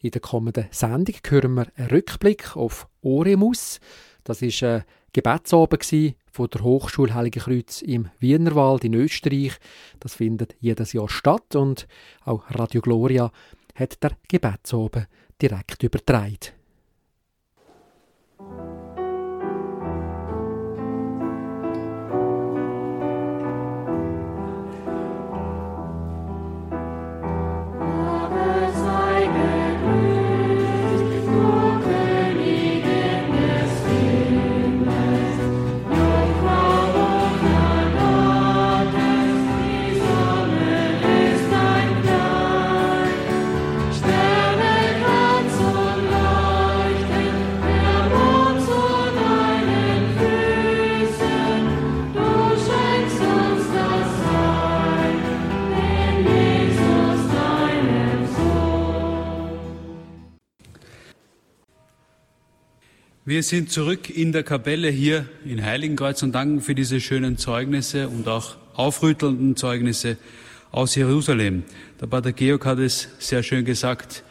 In der kommenden Sendung hören wir einen Rückblick auf Oremus. Das ist ein Gebetsabend von der Hochschule Heilige Kreuz im Wienerwald in Österreich. Das findet jedes Jahr statt und auch Radio Gloria hat der Gebetsabend direkt übertragen. Wir sind zurück in der Kapelle hier in Heiligenkreuz und danken für diese schönen Zeugnisse und auch aufrüttelnden Zeugnisse aus Jerusalem. Der Pater Georg hat es sehr schön gesagt.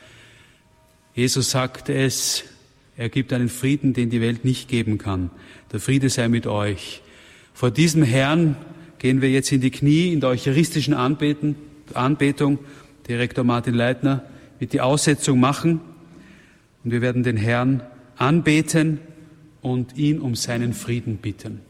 Jesus sagte es, er gibt einen Frieden, den die Welt nicht geben kann. Der Friede sei mit euch. Vor diesem Herrn gehen wir jetzt in die Knie in der eucharistischen Anbeten, Anbetung. Direktor Martin Leitner wird die Aussetzung machen und wir werden den Herrn anbeten und ihn um seinen Frieden bitten.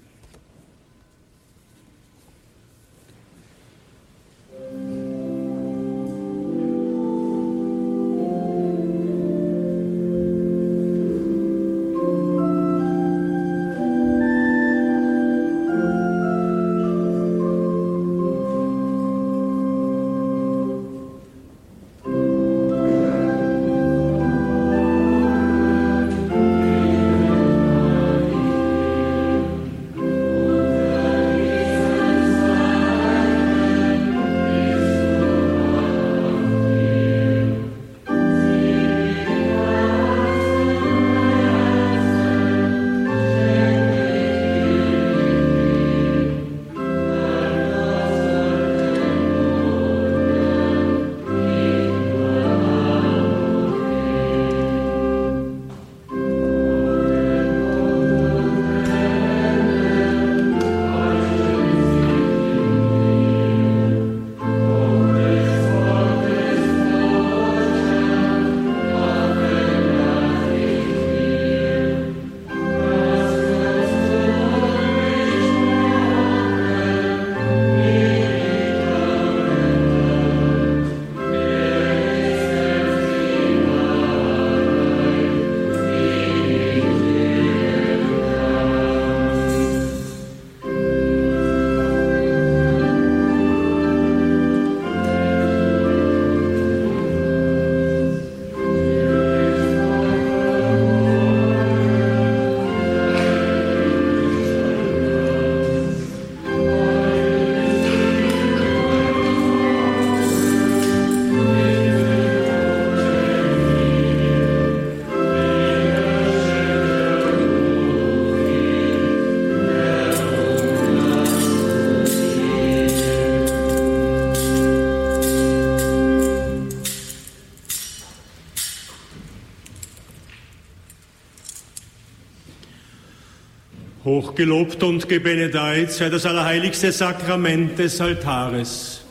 Hochgelobt und gebenedeit sei das allerheiligste Sakrament des Altares.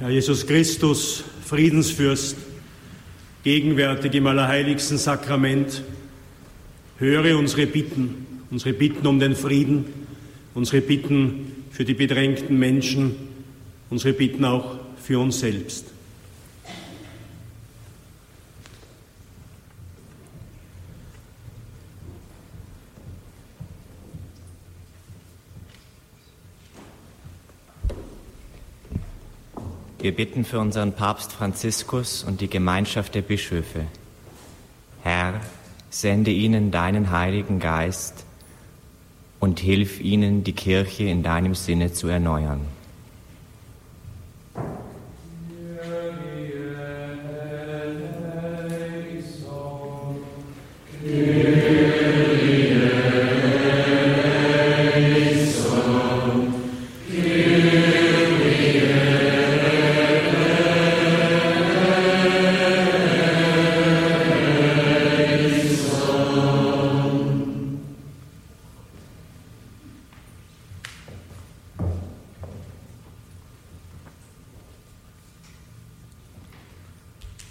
Herr Jesus Christus, Friedensfürst, gegenwärtig im allerheiligsten Sakrament, höre unsere Bitten, unsere Bitten um den Frieden, unsere Bitten für die bedrängten Menschen, unsere Bitten auch für uns selbst. Wir bitten für unseren Papst Franziskus und die Gemeinschaft der Bischöfe. Herr, sende ihnen deinen Heiligen Geist und hilf ihnen, die Kirche in deinem Sinne zu erneuern.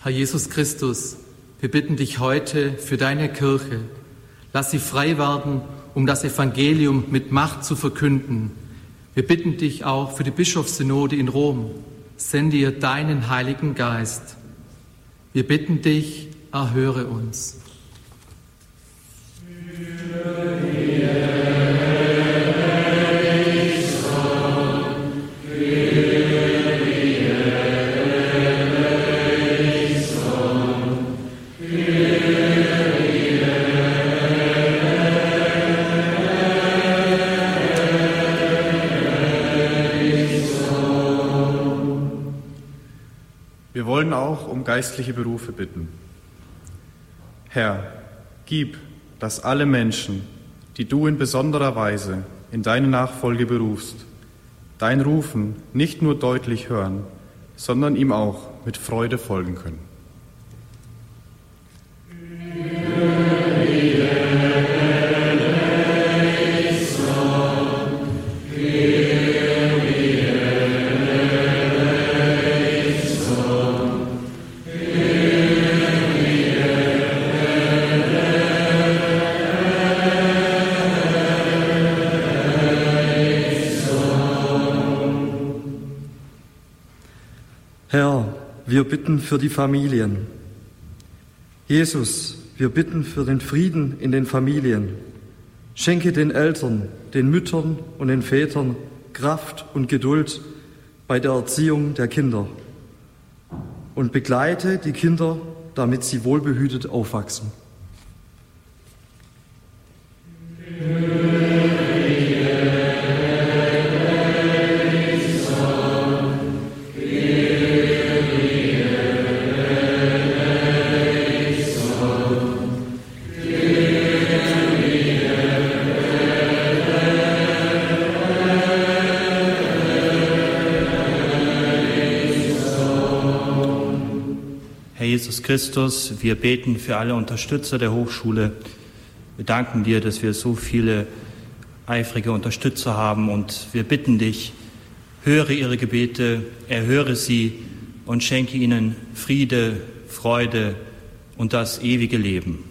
Herr Jesus Christus, wir bitten dich heute für deine Kirche. Lass sie frei werden, um das Evangelium mit Macht zu verkünden. Wir bitten dich auch für die Bischofssynode in Rom. Sende ihr deinen Heiligen Geist. Wir bitten dich, erhöre uns. Geistliche Berufe bitten. Herr, gib, dass alle Menschen, die du in besonderer Weise in deine Nachfolge berufst, dein Rufen nicht nur deutlich hören, sondern ihm auch mit Freude folgen können. Für die Familien. Jesus, wir bitten für den Frieden in den Familien. Schenke den Eltern, den Müttern und den Vätern Kraft und Geduld bei der Erziehung der Kinder und begleite die Kinder, damit sie wohlbehütet aufwachsen. Christus, wir beten für alle Unterstützer der Hochschule. Wir danken dir, dass wir so viele eifrige Unterstützer haben und wir bitten dich, höre ihre Gebete, erhöre sie und schenke ihnen Friede, Freude und das ewige Leben.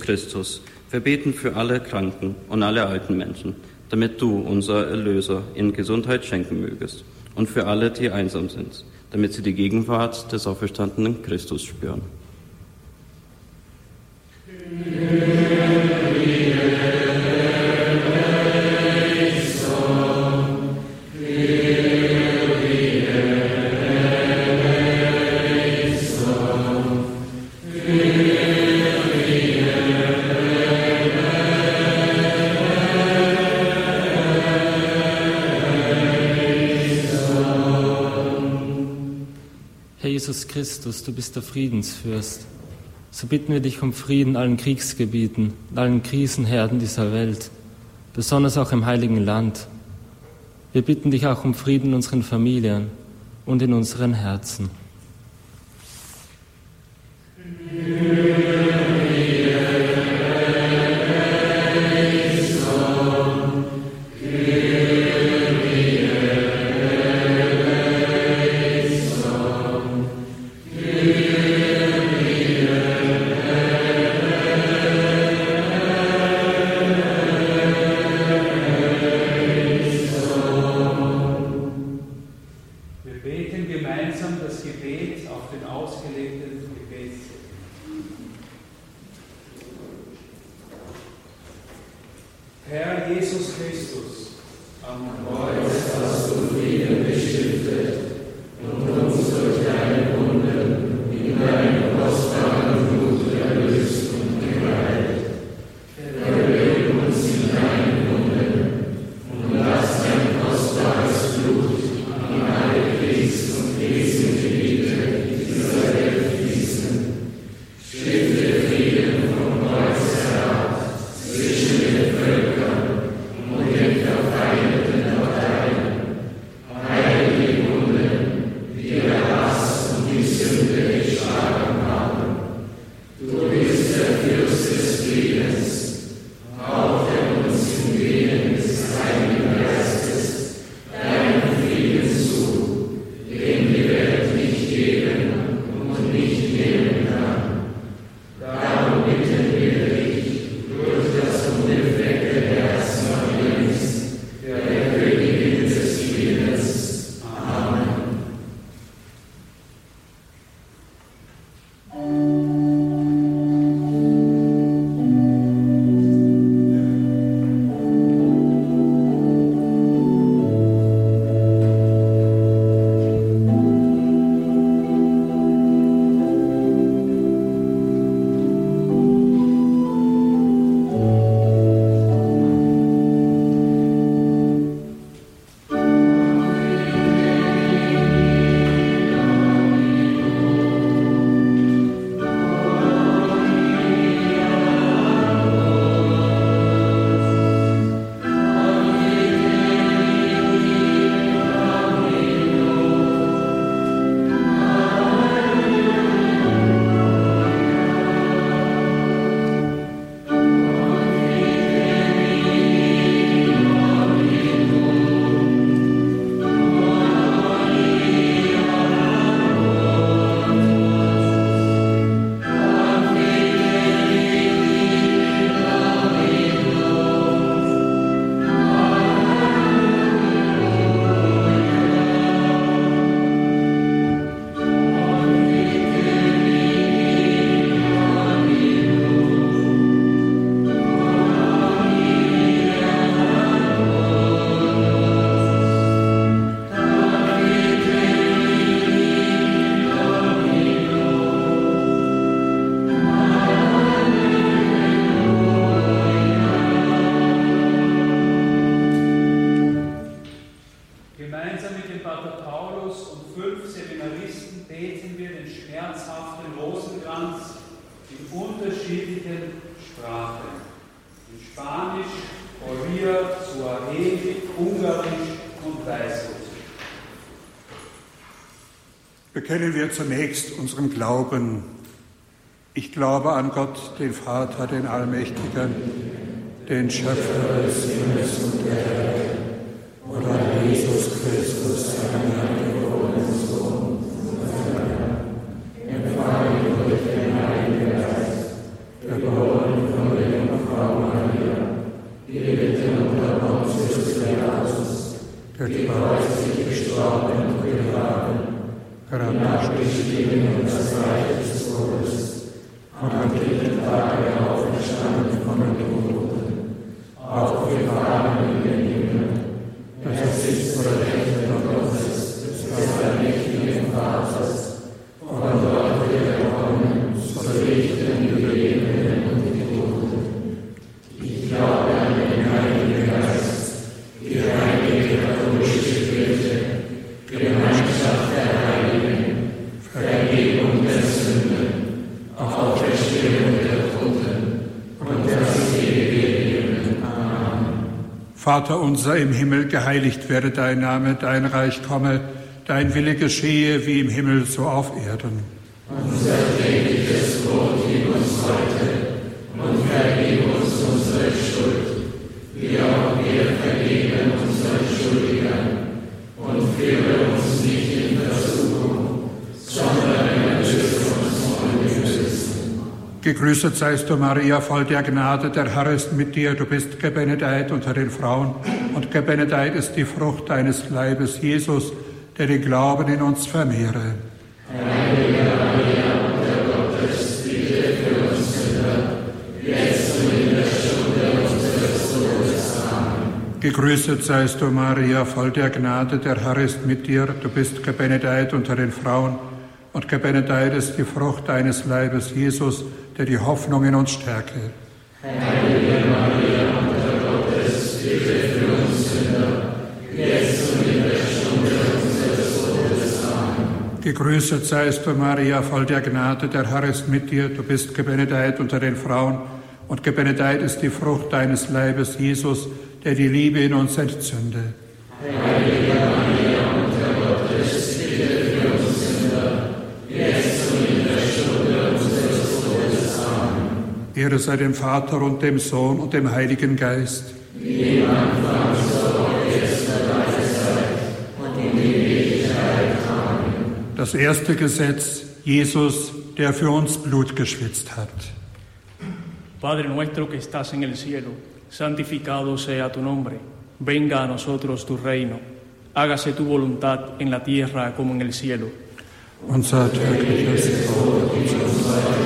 Christus, wir beten für alle Kranken und alle alten Menschen, damit du, unser Erlöser, ihnen Gesundheit schenken mögest. Und für alle, die einsam sind, damit sie die Gegenwart des auferstandenen Christus spüren. Du bist der Friedensfürst. So bitten wir dich um Frieden in allen Kriegsgebieten, in allen Krisenherden dieser Welt, besonders auch im Heiligen Land. Wir bitten dich auch um Frieden in unseren Familien und in unseren Herzen. Bekennen wir zunächst unseren Glauben. Ich glaube an Gott, den Vater, den Allmächtigen, den Schöpfer des Himmels und der Erde, und an Jesus Christus, seinen geborenen Sohn, Vater unser im Himmel, geheiligt werde dein Name, dein Reich komme, dein Wille geschehe wie im Himmel so auf Erden. Unser tägliches Gegrüßet seist du, Maria, voll der Gnade, der Herr ist mit dir. Du bist gebenedeit unter den Frauen, und gebenedeit ist die Frucht deines Leibes, Jesus, der den Glauben in uns vermehre. Heilige Maria, Mutter Gottes, bitte für uns Sünder, jetzt und in der Stunde unseres Todes. Amen. Gegrüßet seist du, Maria, voll der Gnade, der Herr ist mit dir. Du bist gebenedeit unter den Frauen, und gebenedeit ist die Frucht deines Leibes, Jesus, der die Hoffnung in uns stärke. Heilige Maria, Mutter Gottes, bitte für uns Sünder, jetzt und in der Stunde unseres Todes. Amen. Gegrüßet seist du, Maria, voll der Gnade, der Herr ist mit dir. Du bist gebenedeit unter den Frauen, und gebenedeit ist die Frucht deines Leibes, Jesus, der die Liebe in uns entzünde. Ehre sei dem Vater und dem Sohn und dem Heiligen Geist. Wie im Anfang, so jetzt und in Ewigkeit. Amen. Das erste Gesetz, Jesus, der für uns Blut geschwitzt hat. Padre nuestro que estás en el cielo, santificado sea tu nombre. Venga a nosotros tu reino. Hágase tu voluntad en la tierra como en el cielo. Unser tägliches Brot gib uns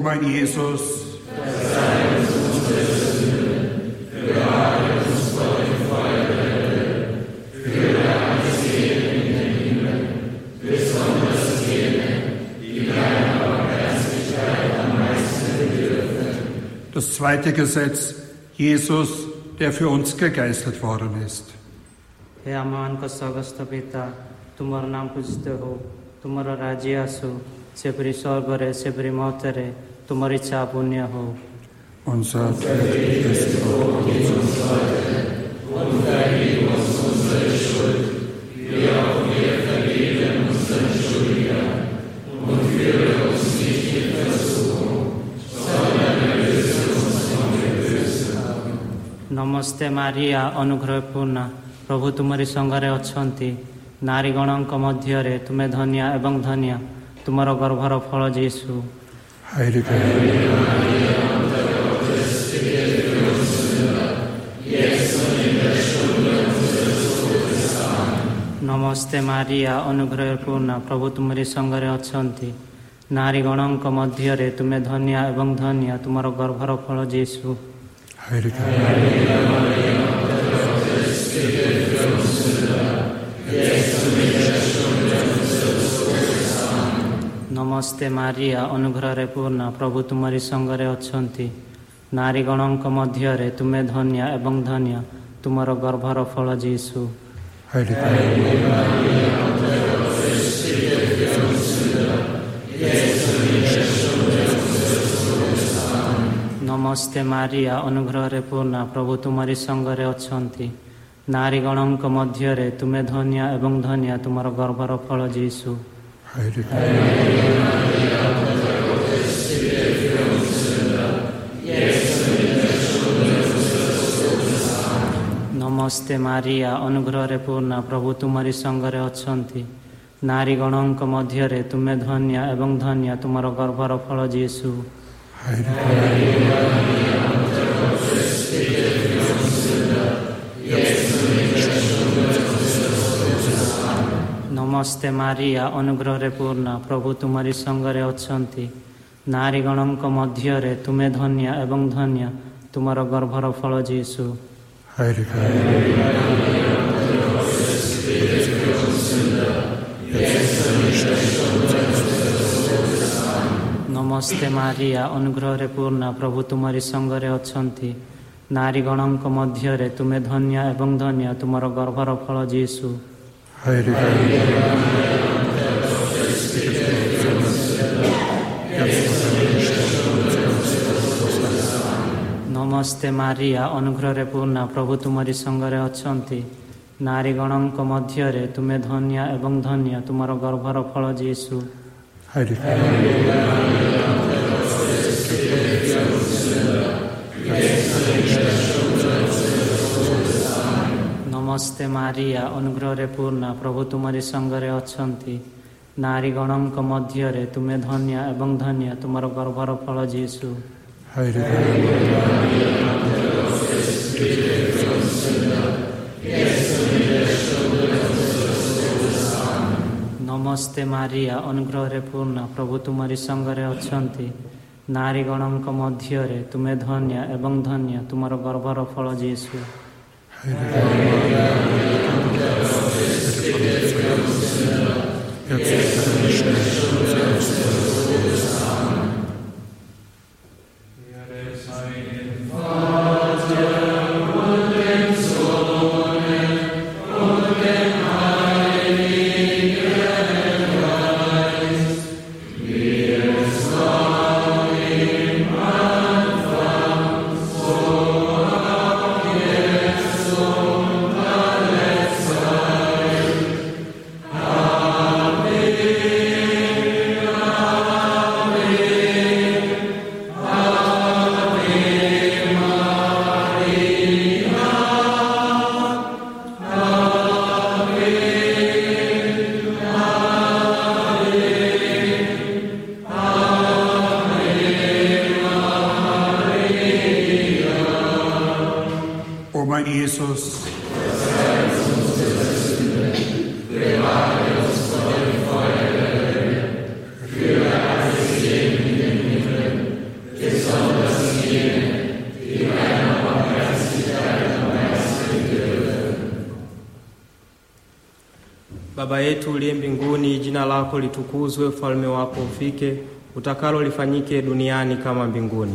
Mein Jesus, Das zweite Gesetz, Jesus, der für uns gegeißelt worden ist. Herr आमान का सगस्त पिता तुम्हारा नाम पूजते हो तुम्हारा राज्य तुम्हारी इच्छा पुण्य हो ନମସ୍ତେ ମାରିଆ ଅନୁଗ୍ରହ ପୂର୍ଣ୍ଣ ପ୍ରଭୁ ତୁମରି ସଙ୍ଗରେ ଅଛନ୍ତି। ନାରୀଗଣଙ୍କ ମଧ୍ୟରେ ତୁମେ ଧନିଆ ଏବଂ ଧନିଆ ତୁମର ଗର୍ଭର ଫଳ ଯିଶୁ। Heilige ନମସ୍ତେ ମାରିଆ ଅନୁଗ୍ରହ ପୂର୍ଣ୍ଣ ପ୍ରଭୁ ତୁମରି ସଙ୍ଗରେ ଅଛନ୍ତି ନାରୀଗଣଙ୍କ ମଧ୍ୟରେ ତୁମେ ଧନ୍ୟ ଏବଂ ଧନ୍ୟ ତୁମର ଗର୍ଭର ଫଳ ଯୀଶୁ Heilige ନମସ୍ତେ ମାରିଆ ଅନୁଗ୍ରହରେ ପୂର୍ଣ୍ଣ। ପ୍ରଭୁ ତୁମରି ସଙ୍ଗରେ ଅଛନ୍ତି। ନାରୀଗଣଙ୍କ ମଧ୍ୟରେ ତୁମେ ଧନ୍ୟ ଏବଂ ଧନ୍ୟ। ତୁମର ଗର୍ଭର ଫଳ ଯୀଶୁ। ନମସ୍ତେ ମାରିଆ ଅନୁଗ୍ରହରେ ପୂର୍ଣ୍ଣ। ପ୍ରଭୁ ତୁମରି ସଙ୍ଗରେ ଅଛନ୍ତି। ନାରୀଗଣଙ୍କ ମଧ୍ୟରେ ତୁମେ ଧନ୍ୟ ଏବଂ ଧନ୍ୟ। ତୁମର ଗର୍ଭର ଫଳ ଯୀଶୁ। Heilige Maria, Mutter Gottes, bitte für uns Sünder, jetzt und in der Stunde unseres Todes. Amen. Namaste Maria, Anugrahe Purna, Prabhu Tumari Sangare Atshanti. ନାରୀଗଣଙ୍କ ମଧ୍ୟରେ ତୁମେ ଧନ୍ୟ ଏବଂ ଧନ୍ୟ ତୁମର ଗର୍ଭର ଫଳ ଯିଏସୁ ନମସ୍ତେ ମାରିଆ ଅନୁଗ୍ରହରେ ପୂର୍ଣ୍ଣ। ପ୍ରଭୁ ତୁମରି ସଙ୍ଗରେ ଅଛନ୍ତି। ନାରୀଗଣଙ୍କ ମଧ୍ୟରେ ତୁମେ ଧନ୍ୟ ଏବଂ ଧନ୍ୟ। ତୁମର ଗର୍ଭର ଫଳ ଯୀଶୁ। ନମସ୍ତେ ମାରିଆ ଅନୁଗ୍ରହରେ ପୂର୍ଣ୍ଣା। ପ୍ରଭୁ ତୁମରି ସଙ୍ଗରେ ଅଛନ୍ତି। ନାରୀଗଣଙ୍କ ମଧ୍ୟରେ ତୁମେ ଧନ୍ୟ ଏବଂ ଧନ୍ୟ। ତୁମର ଗର୍ଭର ଫଳ ଯୀଶୁ। ନମସ୍ତେ ମାରିଆ ଅନୁଗ୍ରହରେ ପୂର୍ଣ୍ଣା ପ୍ରଭୁ ତୁମରି ସଙ୍ଗରେ ଅଛନ୍ତି ନାରୀଗଣଙ୍କ ମଧ୍ୟରେ ତୁମେ ଧନ୍ୟ ଏବଂ ଧନ୍ୟ ତୁମର ଗର୍ଭର ଫଳ ଯୀଶୁ ନମସ୍ତେ ମାରିଆ ଅନୁଗ୍ରହରେ ପୂର୍ଣ୍ଣା ପ୍ରଭୁ ତୁମରି ସଙ୍ଗରେ ଅଛନ୍ତି ନାରୀଗଣଙ୍କ ମଧ୍ୟରେ ତୁମେ ଧନ୍ୟ ଏବଂ ଧନ୍ୟ ତୁମର ଗର୍ଭର ଫଳ ଯୀଶୁ ନମସ୍ତେ ମାରିଆ ଅନୁଗ୍ରହରେ ପୂର୍ଣ୍ଣା ପ୍ରଭୁ ତୁମରି ସଙ୍ଗରେ ଅଛନ୍ତି ନାରୀଗଣଙ୍କ ମଧ୍ୟରେ ତୁମେ ଧନ୍ୟ ଏବଂ ଧନ୍ୟ ତୁମର ଗର୍ଭର ଫଳ ଯୀଶୁ O Baba yetu uliye mbinguni, jina lako litukuzwe, ufalme wako ufike, utakalo lifanyike duniani kama mbinguni.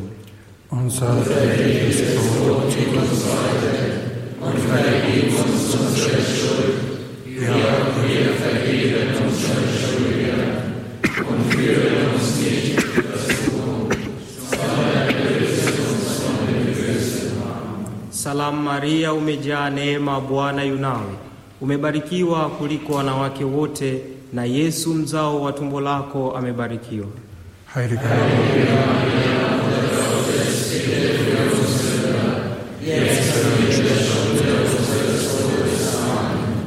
Salamu Maria, umejaa neema, Bwana yunawe umebarikiwa kuliko wanawake wote, na Yesu mzao wa tumbo lako amebarikiwa.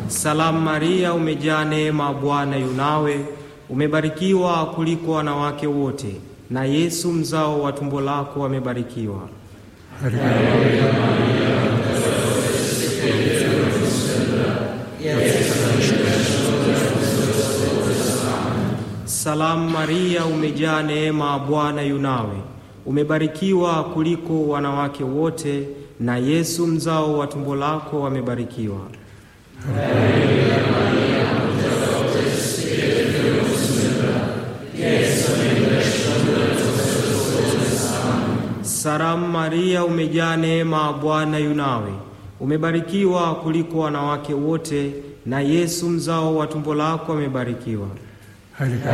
Salamu Maria, umejaa neema, Bwana yunawe, umebarikiwa kuliko wanawake wote, na Yesu mzao wa tumbo lako amebarikiwa. Heilige Salamu Maria, umejaa neema, Bwana yu nawe, umebarikiwa kuliko wanawake wote, na Yesu mzao wa tumbo lako amebarikiwa. Salamu Maria, umejaa neema, Bwana yunawe, umebarikiwa kuliko wanawake wote, na Yesu mzao wa tumbo lako amebarikiwa. Heilige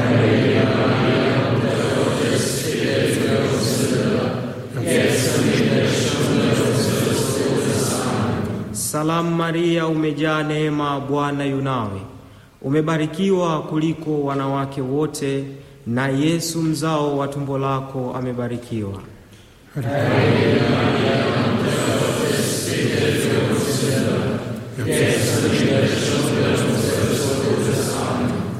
Salamu Maria, umejaa neema, Bwana yunawe, umebarikiwa kuliko wanawake wote, na Yesu mzao wa tumbo lako amebarikiwa.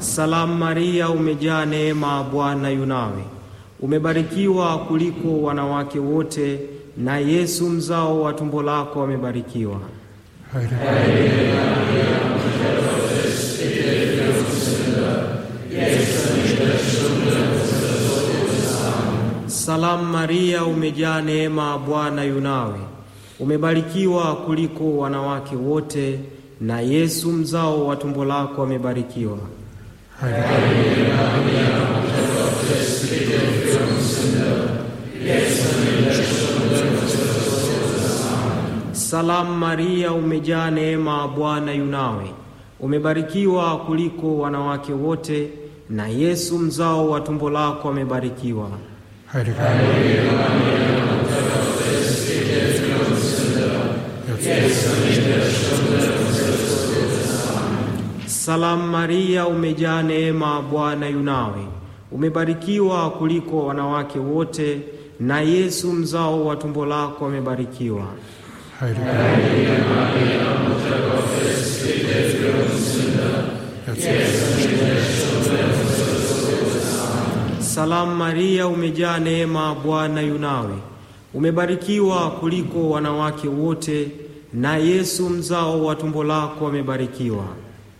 Salamu Maria, umejaa neema, Bwana yunawe, umebarikiwa kuliko wanawake wote, na Yesu mzao wa tumbo lako amebarikiwa. Salamu Maria, umejaa neema, Bwana yunawe, umebarikiwa kuliko wanawake wote, na Yesu mzao wa tumbo lako amebarikiwa. Salamu Maria, umejaa neema, Bwana yunawe, umebarikiwa kuliko wanawake wote, na Yesu mzao wa tumbo lako amebarikiwa. Salamu Maria, umejaa neema, Bwana yunawe, umebarikiwa kuliko wanawake wote, na Yesu mzao wa tumbo lako amebarikiwa. Salamu Maria, umejaa neema, Bwana yunawe, umebarikiwa kuliko wanawake wote, na Yesu mzao wa tumbo lako amebarikiwa.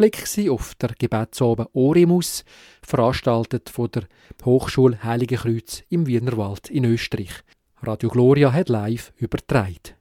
Rückblick auf der Gebetsabend Oremus, veranstaltet von der Hochschule Heilige Kreuz im Wienerwald in Österreich. Radio Gloria hat live übertragen.